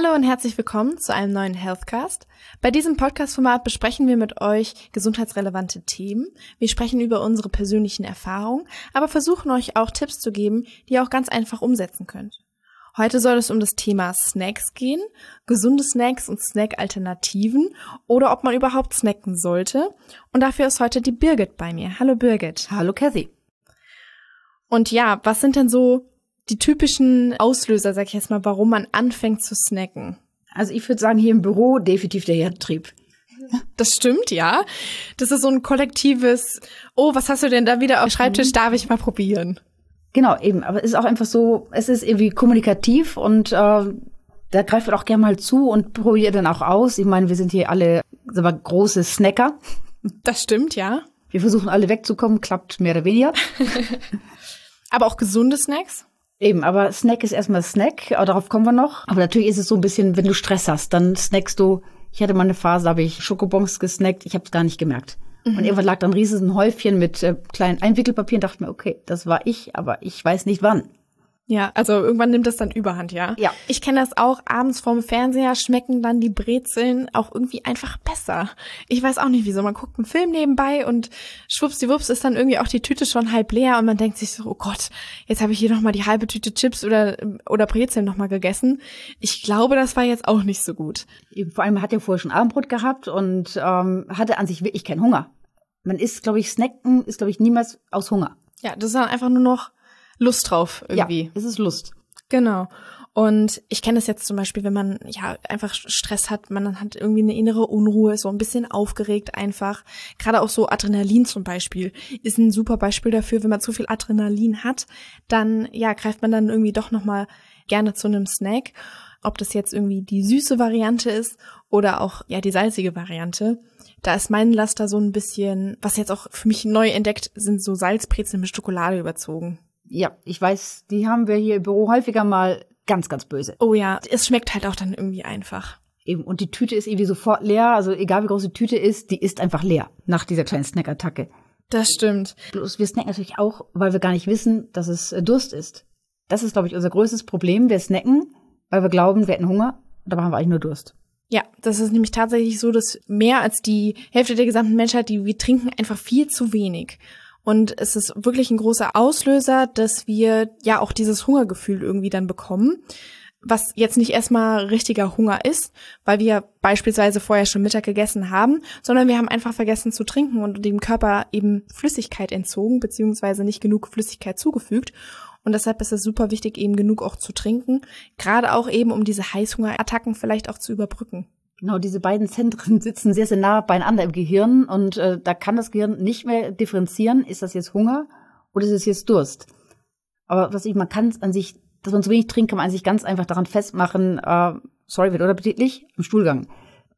Hallo und herzlich willkommen zu einem neuen Healthcast. Bei diesem Podcast-Format besprechen wir mit euch gesundheitsrelevante Themen. Wir sprechen über unsere persönlichen Erfahrungen, aber versuchen euch auch Tipps zu geben, die ihr auch ganz einfach umsetzen könnt. Heute soll es um das Thema Snacks gehen, gesunde Snacks und Snack-Alternativen oder ob man überhaupt snacken sollte. Und dafür ist heute die Birgit bei mir. Hallo Birgit. Hallo Kathy. Und ja, was sind denn so die typischen Auslöser, sag ich jetzt mal, warum man anfängt zu snacken? Also ich würde sagen, hier im Büro definitiv der Herdtrieb. Das stimmt, ja. Das ist so ein kollektives, oh, was hast du denn da wieder auf Schreibtisch, darf ich mal probieren? Genau, eben. Aber es ist auch einfach so, es ist irgendwie kommunikativ und äh, da greift man auch gerne mal zu und probiert dann auch aus. Ich meine, wir sind hier alle wir, große Snacker. Das stimmt, ja. Wir versuchen alle wegzukommen, klappt mehr oder weniger. aber auch gesunde Snacks? Eben, aber Snack ist erstmal Snack, aber darauf kommen wir noch. Aber natürlich ist es so ein bisschen, wenn du Stress hast, dann snackst du. Ich hatte mal eine Phase, da habe ich Schokobons gesnackt, ich habe es gar nicht gemerkt. Mhm. Und irgendwann lag dann ein riesiges Häufchen mit äh, kleinen Einwickelpapier und dachte mir, okay, das war ich, aber ich weiß nicht wann. Ja, also irgendwann nimmt das dann Überhand, ja? Ja. Ich kenne das auch, abends vorm Fernseher schmecken dann die Brezeln auch irgendwie einfach besser. Ich weiß auch nicht wieso. Man guckt einen Film nebenbei und schwuppsdiwupps ist dann irgendwie auch die Tüte schon halb leer und man denkt sich so, oh Gott, jetzt habe ich hier nochmal die halbe Tüte Chips oder, oder Brezeln nochmal gegessen. Ich glaube, das war jetzt auch nicht so gut. Vor allem hat er vorher schon Abendbrot gehabt und ähm, hatte an sich wirklich keinen Hunger. Man isst, glaube ich, snacken ist, glaube ich, niemals aus Hunger. Ja, das ist dann einfach nur noch Lust drauf irgendwie. Ja, es ist Lust. Genau. Und ich kenne das jetzt zum Beispiel, wenn man ja einfach Stress hat, man hat irgendwie eine innere Unruhe, so ein bisschen aufgeregt einfach. Gerade auch so Adrenalin zum Beispiel ist ein super Beispiel dafür. Wenn man zu viel Adrenalin hat, dann ja greift man dann irgendwie doch noch mal gerne zu einem Snack. Ob das jetzt irgendwie die süße Variante ist oder auch ja die salzige Variante. Da ist mein Laster so ein bisschen, was jetzt auch für mich neu entdeckt, sind so Salzbrezeln mit Schokolade überzogen. Ja, ich weiß, die haben wir hier im Büro häufiger mal ganz, ganz böse. Oh ja, es schmeckt halt auch dann irgendwie einfach. Eben, und die Tüte ist irgendwie sofort leer. Also egal wie groß die Tüte ist, die ist einfach leer nach dieser kleinen Snackattacke. Das stimmt. Bloß wir snacken natürlich auch, weil wir gar nicht wissen, dass es äh, Durst ist. Das ist, glaube ich, unser größtes Problem. Wir snacken, weil wir glauben, wir hätten Hunger, dabei haben wir eigentlich nur Durst. Ja, das ist nämlich tatsächlich so, dass mehr als die Hälfte der gesamten Menschheit, die wir trinken, einfach viel zu wenig. Und es ist wirklich ein großer Auslöser, dass wir ja auch dieses Hungergefühl irgendwie dann bekommen, was jetzt nicht erstmal richtiger Hunger ist, weil wir beispielsweise vorher schon Mittag gegessen haben, sondern wir haben einfach vergessen zu trinken und dem Körper eben Flüssigkeit entzogen, beziehungsweise nicht genug Flüssigkeit zugefügt. Und deshalb ist es super wichtig, eben genug auch zu trinken, gerade auch eben, um diese Heißhungerattacken vielleicht auch zu überbrücken. Genau, diese beiden Zentren sitzen sehr, sehr nah beieinander im Gehirn und äh, da kann das Gehirn nicht mehr differenzieren, ist das jetzt Hunger oder ist es jetzt Durst. Aber was ich, man kann an sich, dass man zu wenig trinkt, kann man an sich ganz einfach daran festmachen, äh, sorry, wird unappetitlich, im Stuhlgang.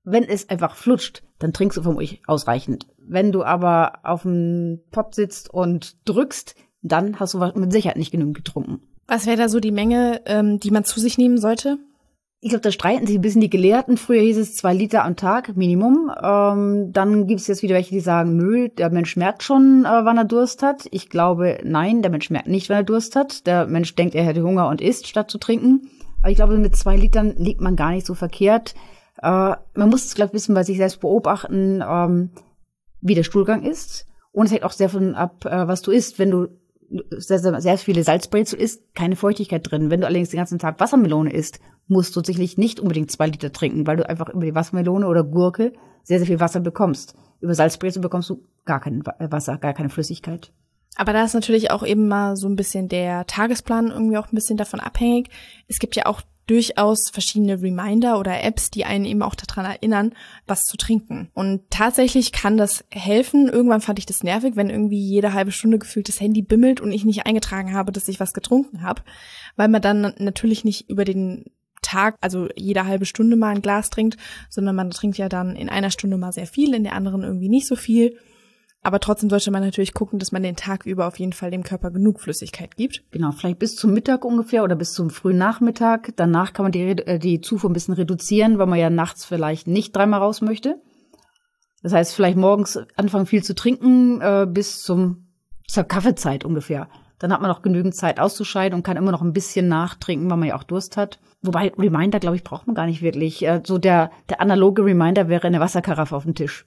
Wenn es einfach flutscht, dann trinkst du vermutlich ausreichend. Wenn du aber auf dem Pott sitzt und drückst, dann hast du mit Sicherheit nicht genügend getrunken. Was wäre da so die Menge, ähm, die man zu sich nehmen sollte? Ich glaube, da streiten sich ein bisschen die Gelehrten. Früher hieß es zwei Liter am Tag, Minimum. Ähm, dann gibt es jetzt wieder welche, die sagen, nö, der Mensch merkt schon, äh, wann er Durst hat. Ich glaube, nein, der Mensch merkt nicht, wann er Durst hat. Der Mensch denkt, er hätte Hunger und isst, statt zu trinken. Aber ich glaube, mit zwei Litern liegt man gar nicht so verkehrt. Äh, man muss es, glaube ich, wissen, bei sich selbst beobachten, ähm, wie der Stuhlgang ist. Und es hängt auch sehr von ab, äh, was du isst. Wenn du sehr, sehr, sehr viele Salzbrezel isst, keine Feuchtigkeit drin. Wenn du allerdings den ganzen Tag Wassermelone isst, musst du sicherlich nicht unbedingt zwei Liter trinken, weil du einfach über die Wassermelone oder Gurke sehr, sehr viel Wasser bekommst. Über Salzbrezel bekommst du gar kein äh, Wasser, gar keine Flüssigkeit. Aber da ist natürlich auch eben mal so ein bisschen der Tagesplan irgendwie auch ein bisschen davon abhängig. Es gibt ja auch durchaus verschiedene Reminder oder Apps, die einen eben auch daran erinnern, was zu trinken. Und tatsächlich kann das helfen. Irgendwann fand ich das nervig, wenn irgendwie jede halbe Stunde gefühlt das Handy bimmelt und ich nicht eingetragen habe, dass ich was getrunken habe, weil man dann natürlich nicht über den Tag, also jede halbe Stunde mal ein Glas trinkt, sondern man trinkt ja dann in einer Stunde mal sehr viel, in der anderen irgendwie nicht so viel. Aber trotzdem sollte man natürlich gucken, dass man den Tag über auf jeden Fall dem Körper genug Flüssigkeit gibt. Genau, vielleicht bis zum Mittag ungefähr oder bis zum frühen Nachmittag. Danach kann man die, äh, die Zufuhr ein bisschen reduzieren, weil man ja nachts vielleicht nicht dreimal raus möchte. Das heißt, vielleicht morgens anfangen viel zu trinken äh, bis zum zur Kaffeezeit ungefähr. Dann hat man auch genügend Zeit auszuscheiden und kann immer noch ein bisschen nachtrinken, weil man ja auch Durst hat. Wobei Reminder, glaube ich, braucht man gar nicht wirklich. Äh, so der, der analoge Reminder wäre eine Wasserkaraffe auf dem Tisch.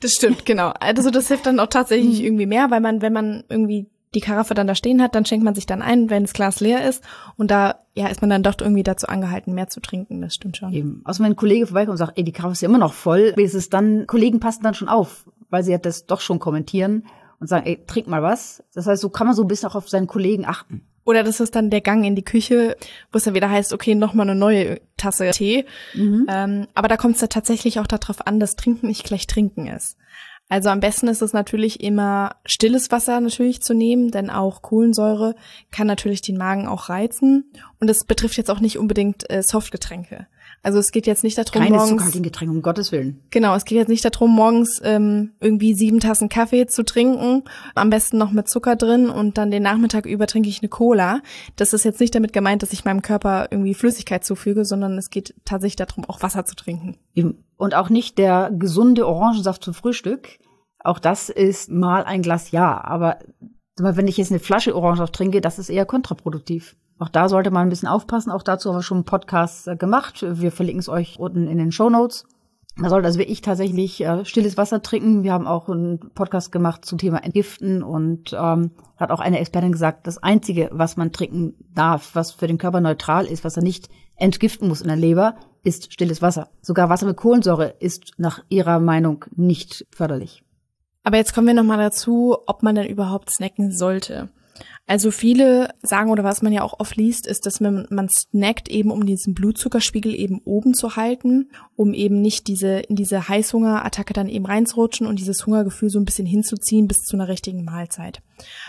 Das stimmt, genau. Also das hilft dann auch tatsächlich mhm. irgendwie mehr, weil man, wenn man irgendwie die Karaffe dann da stehen hat, dann schenkt man sich dann ein, wenn das Glas leer ist. Und da ja, ist man dann doch irgendwie dazu angehalten, mehr zu trinken. Das stimmt schon. Eben. Also wenn ein Kollege vorbeikommt und sagt, ey, die Karaffe ist ja immer noch voll, ist es dann, Kollegen passen dann schon auf, weil sie ja das doch schon kommentieren und sagen, ey, trink mal was. Das heißt, so kann man so ein bisschen auch auf seinen Kollegen achten. Oder das ist dann der Gang in die Küche, wo es dann wieder heißt, okay, noch mal eine neue Tasse Tee. Mhm. Ähm, aber da kommt es ja tatsächlich auch darauf an, dass Trinken nicht gleich Trinken ist. Also am besten ist es natürlich immer stilles Wasser natürlich zu nehmen, denn auch Kohlensäure kann natürlich den Magen auch reizen. Und es betrifft jetzt auch nicht unbedingt äh, Softgetränke. Also es geht jetzt nicht darum, Keine morgens. zuckerhaltigen Getränke, um Gottes Willen. Genau, es geht jetzt nicht darum, morgens ähm, irgendwie sieben Tassen Kaffee zu trinken, am besten noch mit Zucker drin und dann den Nachmittag über trinke ich eine Cola. Das ist jetzt nicht damit gemeint, dass ich meinem Körper irgendwie Flüssigkeit zufüge, sondern es geht tatsächlich darum, auch Wasser zu trinken. Und auch nicht der gesunde Orangensaft zum Frühstück. Auch das ist mal ein Glas ja, aber wenn ich jetzt eine Flasche Orangensaft trinke, das ist eher kontraproduktiv. Auch da sollte man ein bisschen aufpassen. Auch dazu haben wir schon einen Podcast äh, gemacht. Wir verlinken es euch unten in den Show Notes. Man sollte also wirklich tatsächlich äh, stilles Wasser trinken. Wir haben auch einen Podcast gemacht zum Thema Entgiften und ähm, hat auch eine Expertin gesagt, das Einzige, was man trinken darf, was für den Körper neutral ist, was er nicht entgiften muss in der Leber, ist stilles Wasser. Sogar Wasser mit Kohlensäure ist nach ihrer Meinung nicht förderlich. Aber jetzt kommen wir nochmal dazu, ob man denn überhaupt snacken sollte. Also viele sagen oder was man ja auch oft liest, ist, dass man, man snackt eben, um diesen Blutzuckerspiegel eben oben zu halten, um eben nicht diese, in diese Heißhungerattacke dann eben reinzurutschen und dieses Hungergefühl so ein bisschen hinzuziehen bis zu einer richtigen Mahlzeit.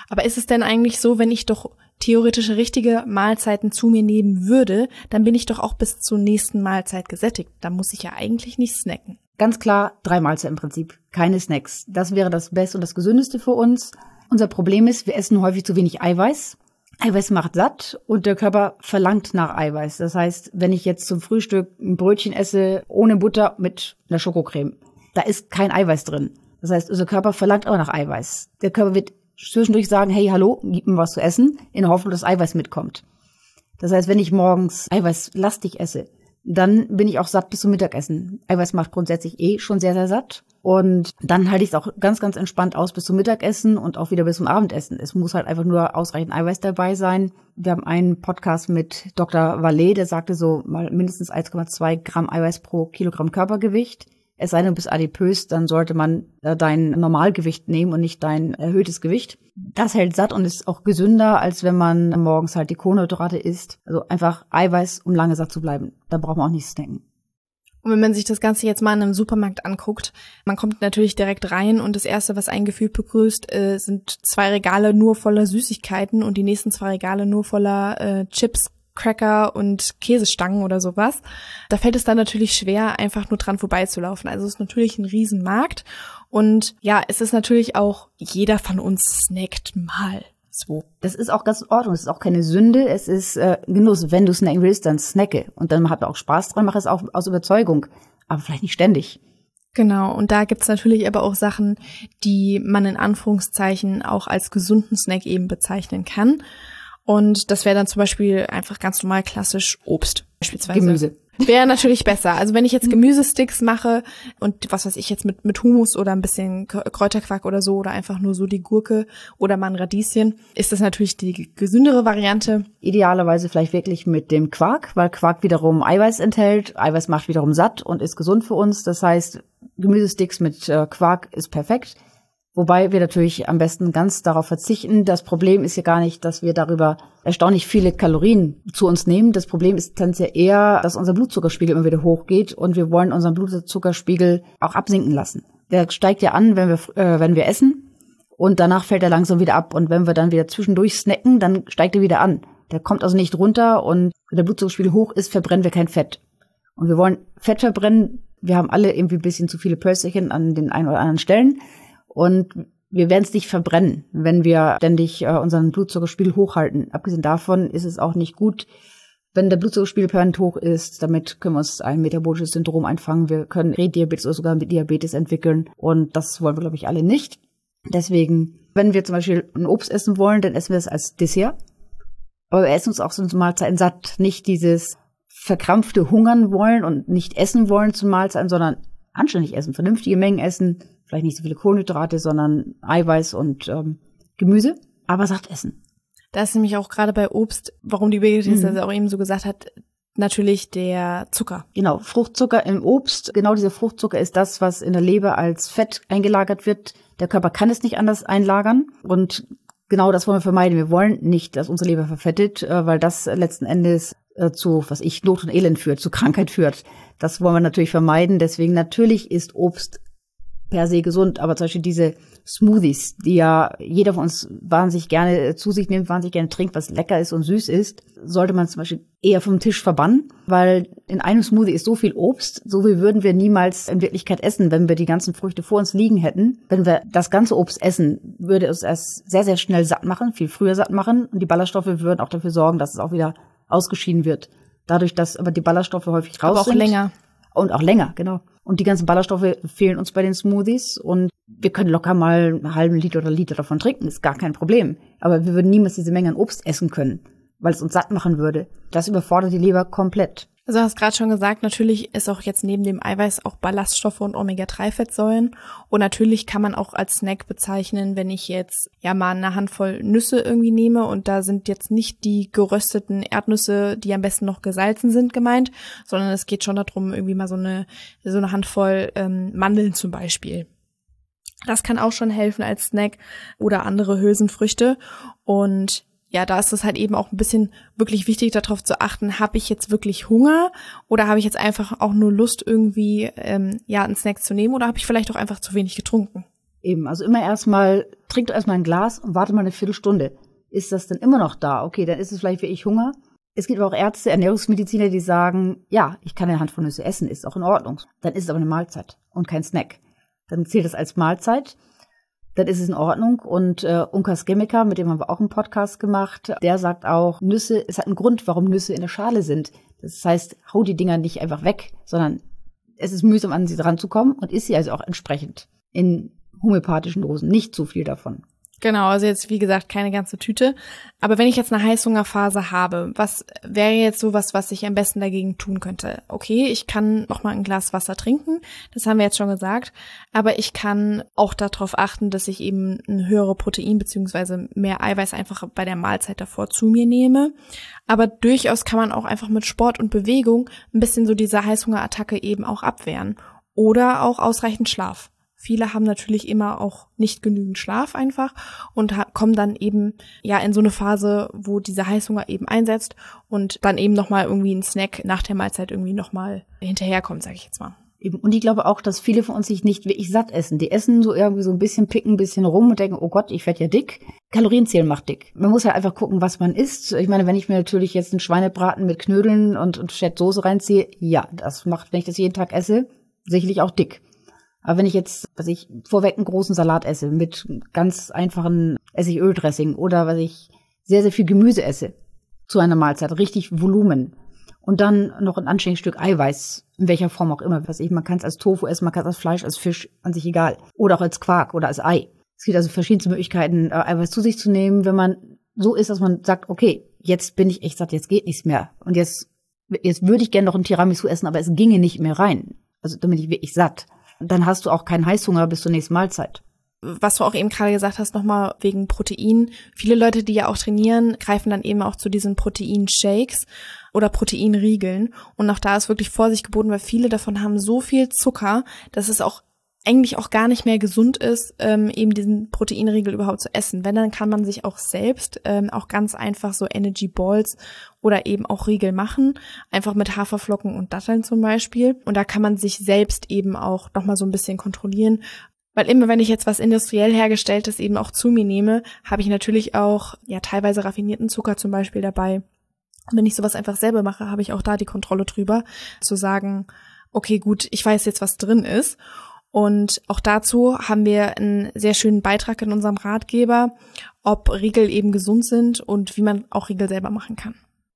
Aber ist es denn eigentlich so, wenn ich doch theoretische richtige Mahlzeiten zu mir nehmen würde, dann bin ich doch auch bis zur nächsten Mahlzeit gesättigt. Da muss ich ja eigentlich nicht snacken. Ganz klar, drei Mahlzeiten im Prinzip, keine Snacks. Das wäre das Beste und das Gesündeste für uns. Unser Problem ist, wir essen häufig zu wenig Eiweiß. Eiweiß macht satt und der Körper verlangt nach Eiweiß. Das heißt, wenn ich jetzt zum Frühstück ein Brötchen esse ohne Butter mit einer Schokocreme, da ist kein Eiweiß drin. Das heißt, unser Körper verlangt auch nach Eiweiß. Der Körper wird zwischendurch sagen, hey, hallo, gib mir was zu essen, in der Hoffnung, dass Eiweiß mitkommt. Das heißt, wenn ich morgens eiweißlastig esse, dann bin ich auch satt bis zum Mittagessen. Eiweiß macht grundsätzlich eh schon sehr, sehr satt. Und dann halte ich es auch ganz, ganz entspannt aus bis zum Mittagessen und auch wieder bis zum Abendessen. Es muss halt einfach nur ausreichend Eiweiß dabei sein. Wir haben einen Podcast mit Dr. Vallet, der sagte so mal mindestens 1,2 Gramm Eiweiß pro Kilogramm Körpergewicht. Es sei denn, du bist adipös, dann sollte man äh, dein Normalgewicht nehmen und nicht dein erhöhtes Gewicht. Das hält satt und ist auch gesünder, als wenn man morgens halt die Kohlenhydrate isst. Also einfach Eiweiß, um lange satt zu bleiben. Da braucht man auch nichts denken. Und wenn man sich das Ganze jetzt mal in einem Supermarkt anguckt, man kommt natürlich direkt rein und das erste, was ein Gefühl begrüßt, äh, sind zwei Regale nur voller Süßigkeiten und die nächsten zwei Regale nur voller äh, Chips, Cracker und Käsestangen oder sowas. Da fällt es dann natürlich schwer, einfach nur dran vorbeizulaufen. Also es ist natürlich ein Riesenmarkt. Und ja, es ist natürlich auch, jeder von uns snackt mal. So. Das ist auch ganz in Ordnung. Es ist auch keine Sünde. Es ist äh, Genuss. Wenn du snacken willst, dann snacke. Und dann habt auch Spaß dran, mach es auch aus Überzeugung. Aber vielleicht nicht ständig. Genau, und da gibt's natürlich aber auch Sachen, die man in Anführungszeichen auch als gesunden Snack eben bezeichnen kann. Und das wäre dann zum Beispiel einfach ganz normal klassisch Obst beispielsweise. Gemüse. Wäre natürlich besser. Also wenn ich jetzt Gemüsesticks mache und was weiß ich jetzt mit, mit Humus oder ein bisschen Kräuterquark oder so oder einfach nur so die Gurke oder mal ein Radieschen, ist das natürlich die gesündere Variante. Idealerweise vielleicht wirklich mit dem Quark, weil Quark wiederum Eiweiß enthält. Eiweiß macht wiederum satt und ist gesund für uns. Das heißt, Gemüsesticks mit äh, Quark ist perfekt. Wobei wir natürlich am besten ganz darauf verzichten. Das Problem ist ja gar nicht, dass wir darüber erstaunlich viele Kalorien zu uns nehmen. Das Problem ist dann eher, dass unser Blutzuckerspiegel immer wieder hochgeht und wir wollen unseren Blutzuckerspiegel auch absinken lassen. Der steigt ja an, wenn wir, äh, wenn wir essen und danach fällt er langsam wieder ab. Und wenn wir dann wieder zwischendurch snacken, dann steigt er wieder an. Der kommt also nicht runter und wenn der Blutzuckerspiegel hoch ist, verbrennen wir kein Fett. Und wir wollen Fett verbrennen. Wir haben alle irgendwie ein bisschen zu viele Pölsterchen an den einen oder anderen Stellen. Und wir werden es nicht verbrennen, wenn wir ständig äh, unseren Blutzuckerspiegel hochhalten. Abgesehen davon ist es auch nicht gut, wenn der Blutzuckerspiegel permanent hoch ist. Damit können wir uns ein metabolisches Syndrom einfangen. Wir können Rediabetes oder sogar Diabetes entwickeln. Und das wollen wir, glaube ich, alle nicht. Deswegen, wenn wir zum Beispiel ein Obst essen wollen, dann essen wir es als Dessert. Aber wir essen uns auch so zu Mahlzeiten satt. Nicht dieses verkrampfte Hungern wollen und nicht essen wollen zu Mahlzeiten, sondern anständig essen, vernünftige Mengen essen, vielleicht nicht so viele Kohlenhydrate, sondern Eiweiß und ähm, Gemüse, aber satt essen. Da ist nämlich auch gerade bei Obst, warum die Birgit mhm. das auch eben so gesagt hat, natürlich der Zucker. Genau, Fruchtzucker im Obst. Genau dieser Fruchtzucker ist das, was in der Leber als Fett eingelagert wird. Der Körper kann es nicht anders einlagern und genau das wollen wir vermeiden. Wir wollen nicht, dass unsere Leber verfettet, äh, weil das letzten Endes äh, zu, was ich, Not und Elend führt, zu Krankheit führt. Das wollen wir natürlich vermeiden. Deswegen natürlich ist Obst per se gesund, aber zum Beispiel diese Smoothies, die ja jeder von uns wahnsinnig gerne zu sich nimmt, wahnsinnig gerne trinkt, was lecker ist und süß ist, sollte man zum Beispiel eher vom Tisch verbannen, weil in einem Smoothie ist so viel Obst, so viel würden wir niemals in Wirklichkeit essen, wenn wir die ganzen Früchte vor uns liegen hätten. Wenn wir das ganze Obst essen, würde es erst sehr, sehr schnell satt machen, viel früher satt machen und die Ballaststoffe würden auch dafür sorgen, dass es auch wieder ausgeschieden wird. Dadurch, dass aber die Ballaststoffe häufig raus aber auch sind. länger. Und auch länger, genau. Und die ganzen Ballaststoffe fehlen uns bei den Smoothies. Und wir können locker mal einen halben Liter oder Liter davon trinken, ist gar kein Problem. Aber wir würden niemals diese Menge an Obst essen können, weil es uns satt machen würde. Das überfordert die Leber komplett. Also du hast gerade schon gesagt, natürlich ist auch jetzt neben dem Eiweiß auch Ballaststoffe und Omega-3-Fettsäuren. Und natürlich kann man auch als Snack bezeichnen, wenn ich jetzt ja mal eine Handvoll Nüsse irgendwie nehme und da sind jetzt nicht die gerösteten Erdnüsse, die am besten noch gesalzen sind, gemeint, sondern es geht schon darum, irgendwie mal so eine, so eine Handvoll ähm, Mandeln zum Beispiel. Das kann auch schon helfen als Snack oder andere Hülsenfrüchte. Und ja, da ist es halt eben auch ein bisschen wirklich wichtig, darauf zu achten, habe ich jetzt wirklich Hunger oder habe ich jetzt einfach auch nur Lust, irgendwie ähm, ja einen Snack zu nehmen oder habe ich vielleicht auch einfach zu wenig getrunken? Eben, also immer erstmal, trink doch erstmal ein Glas und warte mal eine Viertelstunde. Ist das denn immer noch da? Okay, dann ist es vielleicht wie ich Hunger. Es gibt aber auch Ärzte, Ernährungsmediziner, die sagen, ja, ich kann eine Hand von Nüsse essen, ist auch in Ordnung. Dann ist es aber eine Mahlzeit und kein Snack. Dann zählt das als Mahlzeit dann ist es in Ordnung. Und äh, Unkas Gemeka, mit dem haben wir auch einen Podcast gemacht, der sagt auch, Nüsse, es hat einen Grund, warum Nüsse in der Schale sind. Das heißt, hau die Dinger nicht einfach weg, sondern es ist mühsam, an sie dran zu kommen und ist sie also auch entsprechend in homöopathischen Dosen. Nicht zu viel davon. Genau, also jetzt wie gesagt keine ganze Tüte. Aber wenn ich jetzt eine Heißhungerphase habe, was wäre jetzt so was, was ich am besten dagegen tun könnte? Okay, ich kann noch mal ein Glas Wasser trinken, das haben wir jetzt schon gesagt. Aber ich kann auch darauf achten, dass ich eben ein höhere Protein beziehungsweise mehr Eiweiß einfach bei der Mahlzeit davor zu mir nehme. Aber durchaus kann man auch einfach mit Sport und Bewegung ein bisschen so diese Heißhungerattacke eben auch abwehren. Oder auch ausreichend Schlaf. Viele haben natürlich immer auch nicht genügend Schlaf einfach und kommen dann eben ja in so eine Phase, wo dieser Heißhunger eben einsetzt und dann eben noch mal irgendwie ein Snack nach der Mahlzeit irgendwie noch mal hinterherkommt, sage ich jetzt mal. Und ich glaube auch, dass viele von uns sich nicht wirklich satt essen. Die essen so irgendwie so ein bisschen, picken ein bisschen rum und denken, oh Gott, ich werde ja dick. Kalorienzählen macht dick. Man muss halt einfach gucken, was man isst. Ich meine, wenn ich mir natürlich jetzt einen Schweinebraten mit Knödeln und, und Soße reinziehe, ja, das macht, wenn ich das jeden Tag esse, sicherlich auch dick. Aber wenn ich jetzt, was ich vorweg einen großen Salat esse mit ganz einfachen Essigöldressing oder was ich sehr, sehr viel Gemüse esse zu einer Mahlzeit, richtig Volumen und dann noch ein anständiges Stück Eiweiß, in welcher Form auch immer, was ich, man kann es als Tofu essen, man kann es als Fleisch, als Fisch, an sich egal. Oder auch als Quark oder als Ei. Es gibt also verschiedenste Möglichkeiten, äh, Eiweiß zu sich zu nehmen, wenn man so ist, dass man sagt, okay, jetzt bin ich echt satt, jetzt geht nichts mehr. Und jetzt, jetzt würde ich gerne noch ein Tiramisu essen, aber es ginge nicht mehr rein. Also damit ich wirklich satt dann hast du auch keinen Heißhunger bis zur nächsten Mahlzeit. Was du auch eben gerade gesagt hast, nochmal wegen Protein. Viele Leute, die ja auch trainieren, greifen dann eben auch zu diesen Proteinshakes oder Proteinriegeln. Und auch da ist wirklich Vorsicht geboten, weil viele davon haben so viel Zucker, dass es auch eigentlich auch gar nicht mehr gesund ist, ähm, eben diesen Proteinriegel überhaupt zu essen. Wenn, dann kann man sich auch selbst ähm, auch ganz einfach so Energy Balls oder eben auch Riegel machen, einfach mit Haferflocken und Datteln zum Beispiel. Und da kann man sich selbst eben auch nochmal so ein bisschen kontrollieren. Weil immer, wenn ich jetzt was industriell hergestelltes eben auch zu mir nehme, habe ich natürlich auch ja teilweise raffinierten Zucker zum Beispiel dabei. Und wenn ich sowas einfach selber mache, habe ich auch da die Kontrolle drüber, zu sagen, okay, gut, ich weiß jetzt, was drin ist. Und auch dazu haben wir einen sehr schönen Beitrag in unserem Ratgeber, ob Riegel eben gesund sind und wie man auch Riegel selber machen kann.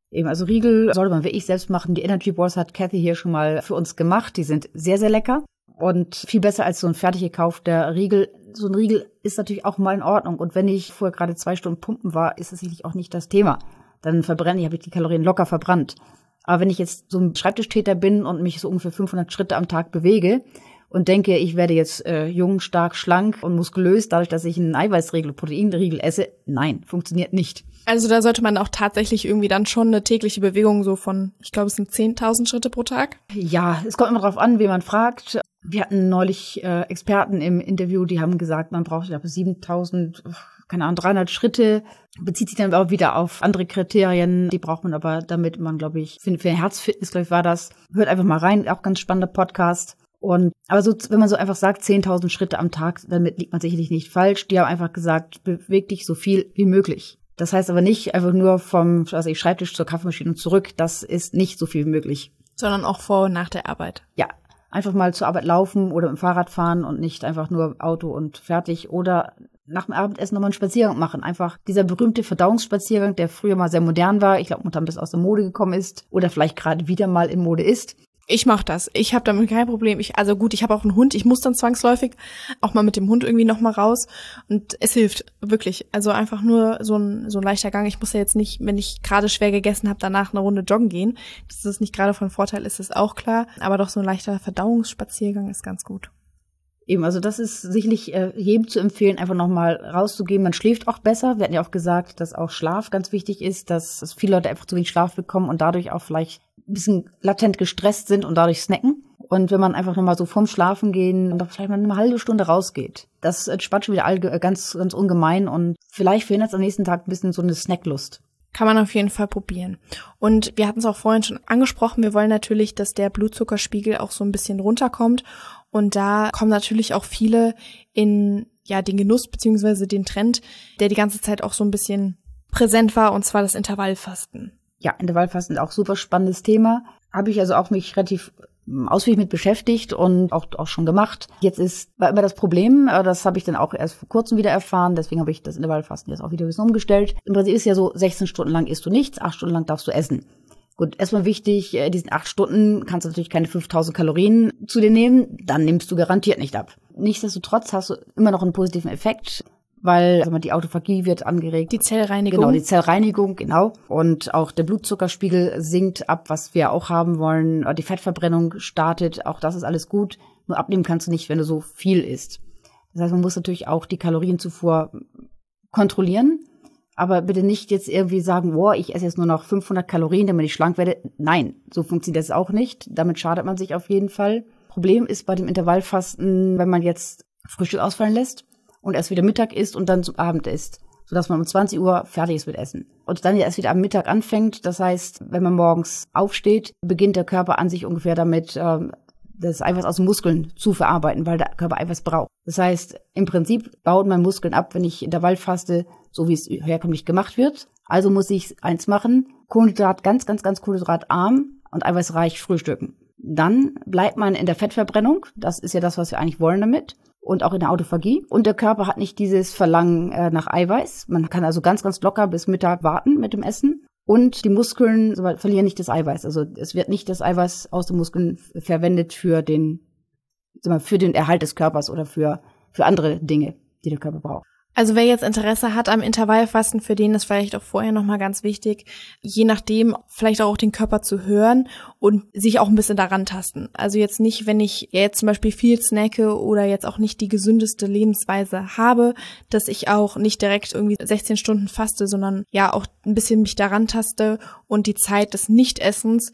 Eben, also Riegel sollte man wirklich selbst machen. Die Energy Balls hat Kathy hier schon mal für uns gemacht. Die sind sehr, sehr lecker und viel besser als so ein fertig gekaufter Riegel. so ein Riegel ist natürlich auch mal in Ordnung. Und wenn ich vorher gerade zwei Stunden pumpen war, ist es sicherlich auch nicht das Thema. Dann verbrenne ich, habe ich die Kalorien locker verbrannt. Aber wenn ich jetzt so ein Schreibtischtäter bin und mich so ungefähr 500 Schritte am Tag bewege und denke, ich werde jetzt äh, jung, stark, schlank und muskulös, dadurch, dass ich einen Eiweißriegel, Proteinriegel esse, nein, funktioniert nicht. Also da sollte man auch tatsächlich irgendwie dann schon eine tägliche Bewegung so von, ich glaube, es sind 10.000 Schritte pro Tag. Ja, es kommt immer darauf an, wen man fragt. Wir hatten neulich äh, Experten im Interview, die haben gesagt, man braucht, ich glaube, 7000, keine Ahnung, 300 Schritte. Bezieht sich dann auch wieder auf andere Kriterien. Die braucht man aber, damit man, glaube ich, für, für Herzfitness, glaube ich, war das. Hört einfach mal rein, auch ganz spannender Podcast. Und, aber so, wenn man so einfach sagt, 10.000 Schritte am Tag, damit liegt man sicherlich nicht falsch. Die haben einfach gesagt, beweg dich so viel wie möglich. Das heißt aber nicht einfach nur vom also ich Schreibtisch zur Kaffeemaschine und zurück. Das ist nicht so viel möglich. Sondern auch vor und nach der Arbeit. Ja. Einfach mal zur Arbeit laufen oder dem Fahrrad fahren und nicht einfach nur Auto und fertig oder nach dem Abendessen nochmal einen Spaziergang machen. Einfach dieser berühmte Verdauungsspaziergang, der früher mal sehr modern war, ich glaube, momentan bis aus der Mode gekommen ist oder vielleicht gerade wieder mal in Mode ist. Ich mach das. Ich habe damit kein Problem. Ich, also gut, ich habe auch einen Hund. Ich muss dann zwangsläufig auch mal mit dem Hund irgendwie noch mal raus. Und es hilft wirklich. Also einfach nur so ein, so ein leichter Gang. Ich muss ja jetzt nicht, wenn ich gerade schwer gegessen habe, danach eine Runde joggen gehen. Das nicht gerade von Vorteil ist, ist auch klar. Aber doch so ein leichter Verdauungsspaziergang ist ganz gut. Eben, also das ist sicherlich äh, jedem zu empfehlen, einfach nochmal rauszugehen. Man schläft auch besser. Wir hatten ja auch gesagt, dass auch Schlaf ganz wichtig ist, dass, dass viele Leute einfach zu wenig Schlaf bekommen und dadurch auch vielleicht ein bisschen latent gestresst sind und dadurch snacken. Und wenn man einfach nochmal so vorm Schlafen gehen und vielleicht mal eine halbe Stunde rausgeht, das entspannt schon wieder all, ganz, ganz ungemein und vielleicht verhindert es am nächsten Tag ein bisschen so eine Snacklust. Kann man auf jeden Fall probieren. Und wir hatten es auch vorhin schon angesprochen, wir wollen natürlich, dass der Blutzuckerspiegel auch so ein bisschen runterkommt. Und da kommen natürlich auch viele in ja den Genuss beziehungsweise den Trend, der die ganze Zeit auch so ein bisschen präsent war, und zwar das Intervallfasten ja, Intervallfasten ist auch super spannendes Thema. Habe ich also auch mich relativ ausführlich mit beschäftigt und auch, auch schon gemacht. Jetzt ist war immer das Problem, äh, das habe ich dann auch erst vor kurzem wieder erfahren, deswegen habe ich das Intervallfasten jetzt auch wieder ein bisschen umgestellt. Im Prinzip ist ja so, 16 Stunden lang isst du nichts, 8 Stunden lang darfst du essen. Gut, erstmal wichtig, äh, diesen acht Stunden kannst du natürlich keine 5000 Kalorien zu dir nehmen, dann nimmst du garantiert nicht ab. Nichtsdestotrotz hast du immer noch einen positiven Effekt weil also die Autophagie wird angeregt. Die Zellreinigung. Genau, die Zellreinigung, genau. Und auch der Blutzuckerspiegel sinkt ab, was wir auch haben wollen. Die Fettverbrennung startet, auch das ist alles gut. Nur abnehmen kannst du nicht, wenn du so viel isst. Das heißt, man muss natürlich auch die Kalorienzufuhr kontrollieren. Aber bitte nicht jetzt irgendwie sagen, boah, ich esse jetzt nur noch 500 Kalorien, damit ich schlank werde. Nein, so funktioniert das auch nicht. Damit schadet man sich auf jeden Fall. Problem ist bei dem Intervallfasten, wenn man jetzt Frühstück ausfallen lässt und erst wieder Mittag isst und dann zum Abend isst, sodass man um 20 Uhr fertig ist mit Essen. Und dann erst wieder am Mittag anfängt. Das heißt, wenn man morgens aufsteht, beginnt der Körper an sich ungefähr damit, ähm, das Eiweiß aus den Muskeln zu verarbeiten, weil der Körper Eiweiß braucht. Das heißt, im Prinzip baut man Muskeln ab, wenn ich Intervall faste, so wie es herkömmlich gemacht wird. Also muss ich eins machen, Kohlenhydrat ganz, ganz, ganz kohlenhydratarm und eiweißreich frühstücken. Dann bleibt man in der Fettverbrennung. Das ist ja das, was wir eigentlich wollen damit und auch in der Autophagie. Und der Körper hat nicht dieses Verlangen äh, nach Eiweiß. Man kann also ganz, ganz locker bis Mittag warten mit dem Essen. Und die Muskeln verlieren nicht das Eiweiß. Also es wird nicht das Eiweiß aus den Muskeln verwendet für den, für den Erhalt des Körpers oder für, für andere Dinge, die der Körper braucht. Also wer jetzt Interesse hat am Intervallfasten, für den ist vielleicht auch vorher nochmal ganz wichtig, je nachdem vielleicht auch den Körper zu hören und sich auch ein bisschen daran tasten. Also jetzt nicht, wenn ich jetzt zum Beispiel viel snacke oder jetzt auch nicht die gesündeste Lebensweise habe, dass ich auch nicht direkt irgendwie 16 Stunden faste, sondern ja auch ein bisschen mich daran taste und die Zeit des Nichtessens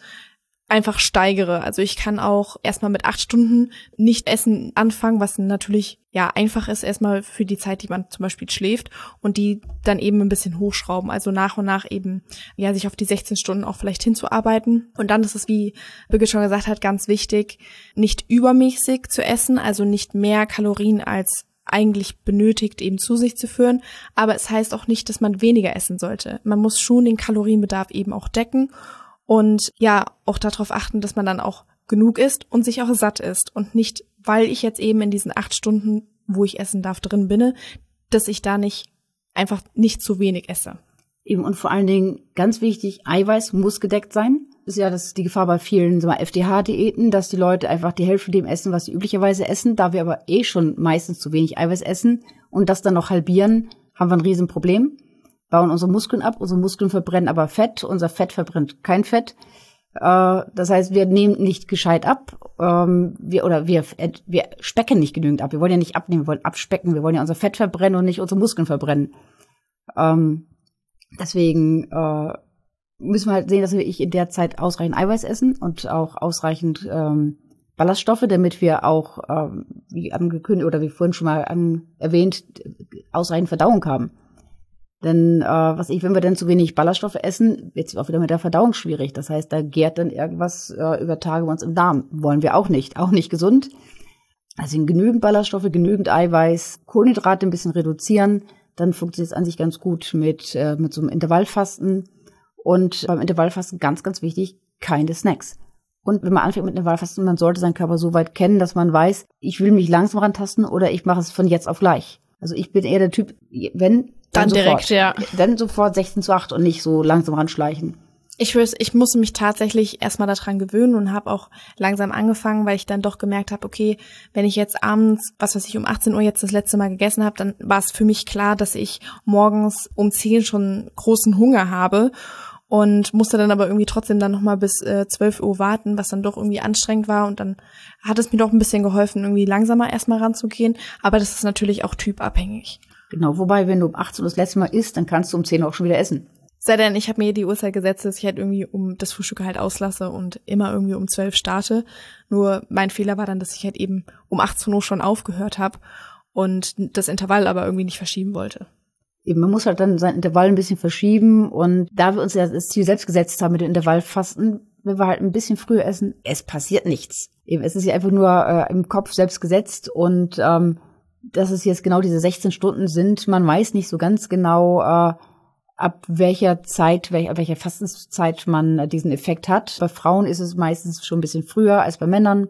einfach steigere. Also ich kann auch erstmal mit acht Stunden nicht essen anfangen, was natürlich ja einfach ist erstmal für die Zeit, die man zum Beispiel schläft und die dann eben ein bisschen hochschrauben. Also nach und nach eben ja sich auf die 16 Stunden auch vielleicht hinzuarbeiten. Und dann ist es, wie Birgit schon gesagt hat, ganz wichtig, nicht übermäßig zu essen, also nicht mehr Kalorien als eigentlich benötigt, eben zu sich zu führen. Aber es heißt auch nicht, dass man weniger essen sollte. Man muss schon den Kalorienbedarf eben auch decken und ja, auch darauf achten, dass man dann auch genug isst und sich auch satt isst und nicht, weil ich jetzt eben in diesen acht Stunden, wo ich essen darf, drin bin, dass ich da nicht einfach nicht zu wenig esse. Eben und vor allen Dingen ganz wichtig, Eiweiß muss gedeckt sein. ist ja das die Gefahr bei vielen so FDH-Diäten, dass die Leute einfach die Hälfte dem essen, was sie üblicherweise essen. Da wir aber eh schon meistens zu wenig Eiweiß essen und das dann noch halbieren, haben wir ein Riesenproblem. Bauen unsere Muskeln ab, unsere Muskeln verbrennen aber Fett, unser Fett verbrennt kein Fett. Äh, das heißt, wir nehmen nicht gescheit ab, ähm, wir, oder wir, wir specken nicht genügend ab. Wir wollen ja nicht abnehmen, wir wollen abspecken, wir wollen ja unser Fett verbrennen und nicht unsere Muskeln verbrennen. Ähm, deswegen äh, müssen wir halt sehen, dass wir in der Zeit ausreichend Eiweiß essen und auch ausreichend ähm, Ballaststoffe, damit wir auch, wie angekündigt oder wie vorhin schon mal erwähnt, ausreichend Verdauung haben. Denn äh, was ich, wenn wir dann zu wenig Ballaststoffe essen, wird es auch wieder mit der Verdauung schwierig. Das heißt, da gärt dann irgendwas äh, über Tage bei uns im Darm. Wollen wir auch nicht. Auch nicht gesund. Also genügend Ballaststoffe, genügend Eiweiß, Kohlenhydrate ein bisschen reduzieren. Dann funktioniert es an sich ganz gut mit, äh, mit so einem Intervallfasten. Und beim Intervallfasten ganz, ganz wichtig, keine Snacks. Und wenn man anfängt mit Intervallfasten, man sollte seinen Körper so weit kennen, dass man weiß, ich will mich langsam rantasten oder ich mache es von jetzt auf gleich. Also ich bin eher der Typ, wenn dann, dann direkt, ja. Dann sofort 16 zu 8 und nicht so langsam ranschleichen. Ich, ich musste mich tatsächlich erstmal daran gewöhnen und habe auch langsam angefangen, weil ich dann doch gemerkt habe, okay, wenn ich jetzt abends, was weiß ich, um 18 Uhr jetzt das letzte Mal gegessen habe, dann war es für mich klar, dass ich morgens um 10 schon großen Hunger habe und musste dann aber irgendwie trotzdem dann nochmal bis äh, 12 Uhr warten, was dann doch irgendwie anstrengend war und dann hat es mir doch ein bisschen geholfen, irgendwie langsamer erstmal ranzugehen, aber das ist natürlich auch typabhängig. Genau, wobei, wenn du um 18 Uhr das letzte Mal isst, dann kannst du um 10 Uhr auch schon wieder essen. Sei denn, ich habe mir die Uhrzeit gesetzt, dass ich halt irgendwie um das Frühstück halt auslasse und immer irgendwie um 12 starte. Nur mein Fehler war dann, dass ich halt eben um 18 Uhr schon aufgehört habe und das Intervall aber irgendwie nicht verschieben wollte. Eben, man muss halt dann sein Intervall ein bisschen verschieben und da wir uns ja das Ziel selbst gesetzt haben mit dem Intervallfasten, wenn wir halt ein bisschen früher essen, es passiert nichts. Eben, es ist ja einfach nur äh, im Kopf selbst gesetzt und ähm, dass es jetzt genau diese 16 Stunden sind. Man weiß nicht so ganz genau, äh, ab welcher Zeit, welch, welcher Fastenszeit man äh, diesen Effekt hat. Bei Frauen ist es meistens schon ein bisschen früher als bei Männern,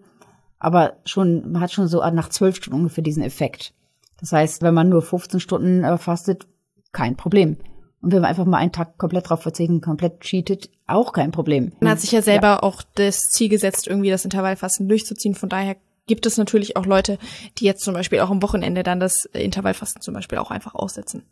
aber schon, man hat schon so nach zwölf Stunden ungefähr diesen Effekt. Das heißt, wenn man nur 15 Stunden äh, fastet, kein Problem. Und wenn man einfach mal einen Tag komplett drauf verzichtet, komplett cheatet, auch kein Problem. Man hat sich ja selber ja. auch das Ziel gesetzt, irgendwie das Intervallfasten durchzuziehen. Von daher gibt es natürlich auch Leute, die jetzt zum Beispiel auch am Wochenende dann das Intervallfasten zum Beispiel auch einfach aussetzen.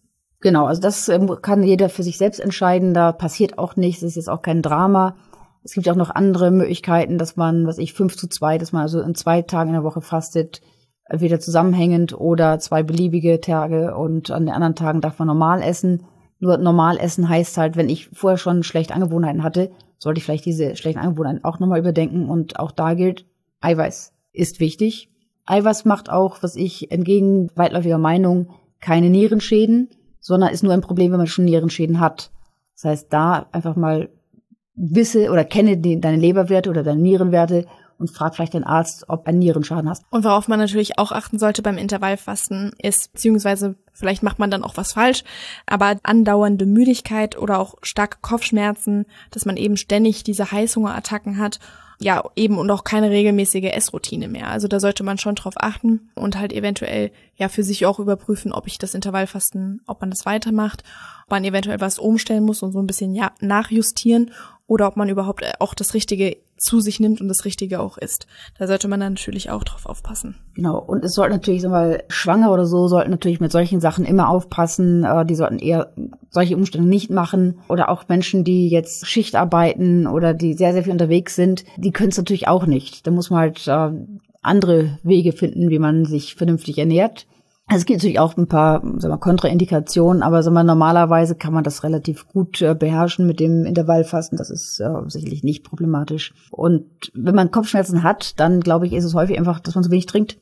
Genau, also das ähm, kann jeder für sich selbst entscheiden. Da passiert auch nichts, ist jetzt auch kein Drama. Es gibt auch noch andere Möglichkeiten, dass man, was ich, fünf zu zwei, dass man also in zwei Tagen in der Woche fastet, entweder zusammenhängend oder zwei beliebige Tage und an den anderen Tagen darf man normal essen. Nur normal essen heißt halt, wenn ich vorher schon schlechte Angewohnheiten hatte, sollte ich vielleicht diese schlechten Angewohnheiten auch nochmal überdenken und auch da gilt Eiweiß ist wichtig. Eiweiß macht auch, was ich entgegen weitläufiger Meinung, keine Nierenschäden, sondern ist nur ein Problem, wenn man schon Nierenschäden hat. Das heißt, da einfach mal wisse oder kenne die, deine Leberwerte oder deine Nierenwerte und frag vielleicht den Arzt, ob ein Nierenschaden hast. Und worauf man natürlich auch achten sollte beim Intervallfasten ist, beziehungsweise vielleicht macht man dann auch was falsch, aber andauernde Müdigkeit oder auch starke Kopfschmerzen, dass man eben ständig diese Heißhungerattacken hat ja, eben und auch keine regelmäßige Essroutine mehr. Also da sollte man schon drauf achten und halt eventuell ja für sich auch überprüfen, ob ich das Intervallfasten, ob man das weitermacht, ob man eventuell was umstellen muss und so ein bisschen ja, nachjustieren oder ob man überhaupt auch das Richtige zu sich nimmt und das Richtige auch isst. Da sollte man dann natürlich auch drauf aufpassen. Genau. Und es sollten natürlich, sagen wir mal, Schwanger oder so sollten natürlich mit solchen Sachen immer aufpassen. Äh, die sollten eher solche Umstände nicht machen. Oder auch Menschen, die jetzt Schicht arbeiten oder die sehr, sehr viel unterwegs sind, die können es natürlich auch nicht. Da muss man halt äh, andere Wege finden, wie man sich vernünftig ernährt. Also es gibt natürlich auch ein paar sagen wir, Kontraindikationen, aber sagen wir, normalerweise kann man das relativ gut äh, beherrschen mit dem Intervallfasten. Das ist äh, sicherlich nicht problematisch. Und wenn man Kopfschmerzen hat, dann glaube ich, ist es häufig einfach, dass man so wenig trinkt.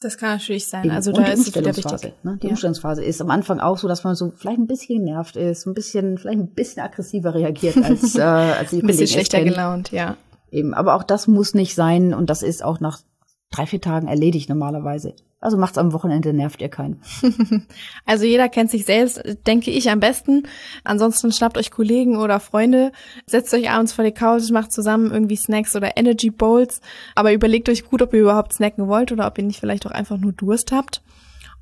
Das kann natürlich sein. Also da ist es wieder wichtig. Ne? Die ja. Umstellungsphase ist am Anfang auch so, dass man so vielleicht ein bisschen genervt ist, ein bisschen, vielleicht ein bisschen aggressiver reagiert als, äh, als die Ein bisschen schlechter gelaunt, ja. Eben, aber auch das muss nicht sein und das ist auch nach drei, vier Tagen erledigt normalerweise. Also macht's am Wochenende, nervt ihr keinen. also jeder kennt sich selbst, denke ich, am besten. Ansonsten schnappt euch Kollegen oder Freunde, setzt euch abends vor die Couch, macht zusammen irgendwie Snacks oder Energy Bowls. Aber überlegt euch gut, ob ihr überhaupt snacken wollt oder ob ihr nicht vielleicht auch einfach nur Durst habt.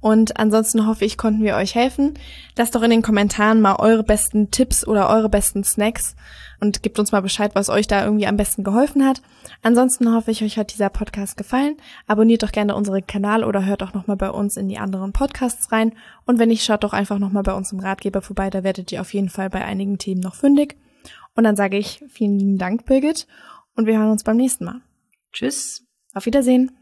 Und ansonsten hoffe ich, konnten wir euch helfen. Lasst doch in den Kommentaren mal eure besten Tipps oder eure besten Snacks und gebt uns mal Bescheid, was euch da irgendwie am besten geholfen hat. Ansonsten hoffe ich, euch hat dieser Podcast gefallen. Abonniert doch gerne unseren Kanal oder hört auch nochmal bei uns in die anderen Podcasts rein. Und wenn nicht, schaut doch einfach nochmal bei uns im Ratgeber vorbei. Da werdet ihr auf jeden Fall bei einigen Themen noch fündig. Und dann sage ich vielen lieben Dank, Birgit. Und wir hören uns beim nächsten Mal. Tschüss. Auf Wiedersehen.